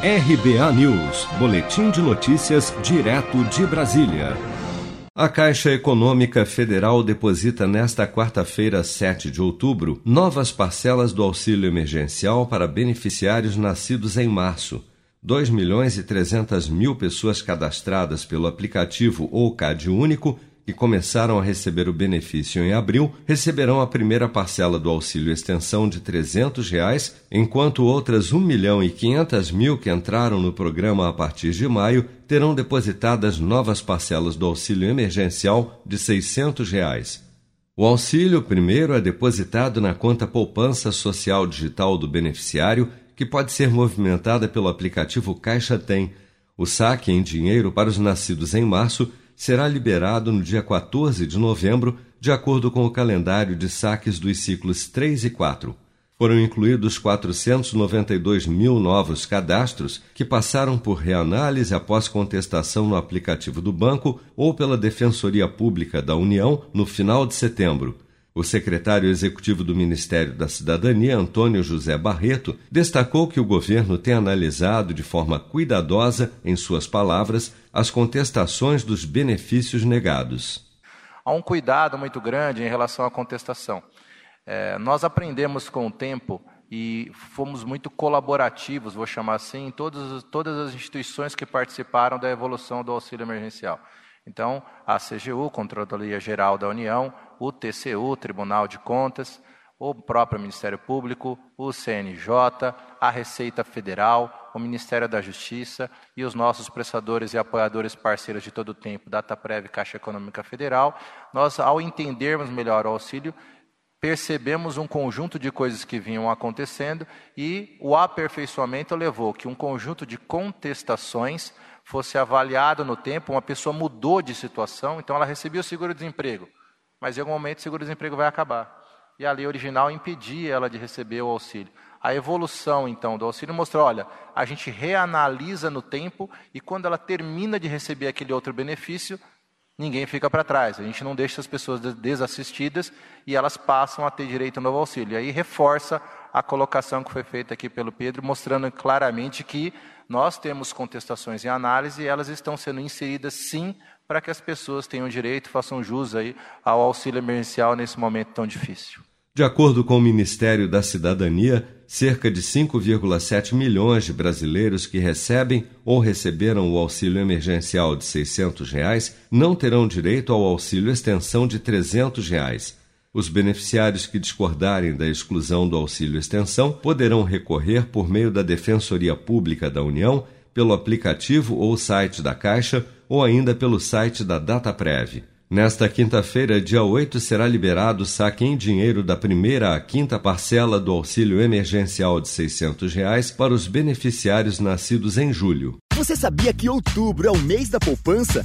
RBA News, Boletim de Notícias, direto de Brasília. A Caixa Econômica Federal deposita nesta quarta-feira, 7 de outubro, novas parcelas do auxílio emergencial para beneficiários nascidos em março. 2 milhões e 300 mil pessoas cadastradas pelo aplicativo ou CAD Único que começaram a receber o benefício em abril receberão a primeira parcela do auxílio extensão de 300 reais, enquanto outras 1 milhão e 500 mil que entraram no programa a partir de maio terão depositadas novas parcelas do auxílio emergencial de 600 reais. O auxílio primeiro é depositado na conta poupança social digital do beneficiário, que pode ser movimentada pelo aplicativo Caixa Tem. O saque em dinheiro para os nascidos em março será liberado no dia 14 de novembro, de acordo com o calendário de saques dos ciclos 3 e 4. Foram incluídos 492 mil novos cadastros que passaram por reanálise após contestação no aplicativo do banco ou pela Defensoria Pública da União no final de setembro. O secretário executivo do Ministério da Cidadania, Antônio José Barreto, destacou que o governo tem analisado de forma cuidadosa, em suas palavras, as contestações dos benefícios negados. Há um cuidado muito grande em relação à contestação. É, nós aprendemos com o tempo e fomos muito colaborativos, vou chamar assim, em todas, as instituições que participaram da evolução do auxílio emergencial. Então, a CGU, Controladoria Geral da União, o TCU, Tribunal de Contas, o próprio Ministério Público, o CNJ, a Receita Federal, o Ministério da Justiça e os nossos prestadores e apoiadores parceiros de todo o tempo, Dataprev e Caixa Econômica Federal, nós, ao entendermos melhor o auxílio, percebemos um conjunto de coisas que vinham acontecendo e o aperfeiçoamento levou que um conjunto de contestações fosse avaliado no tempo, uma pessoa mudou de situação, então ela recebia o seguro-desemprego, mas em algum momento o seguro-desemprego vai acabar. E a lei original impedia ela de receber o auxílio. A evolução, então, do auxílio mostrou, olha, a gente reanalisa no tempo e quando ela termina de receber aquele outro benefício, ninguém fica para trás. A gente não deixa as pessoas desassistidas e elas passam a ter direito ao novo auxílio. E aí reforça a colocação que foi feita aqui pelo Pedro, mostrando claramente que nós temos contestações em análise e elas estão sendo inseridas sim para que as pessoas tenham direito, façam jus aí ao auxílio emergencial nesse momento tão difícil. De acordo com o Ministério da Cidadania, cerca de 5,7 milhões de brasileiros que recebem ou receberam o auxílio emergencial de 600 reais não terão direito ao auxílio extensão de 300 reais. Os beneficiários que discordarem da exclusão do auxílio extensão poderão recorrer por meio da Defensoria Pública da União, pelo aplicativo ou site da Caixa ou ainda pelo site da Dataprev. Nesta quinta-feira, dia 8, será liberado o saque em dinheiro da primeira à quinta parcela do auxílio emergencial de 600 reais para os beneficiários nascidos em julho. Você sabia que outubro é o mês da poupança?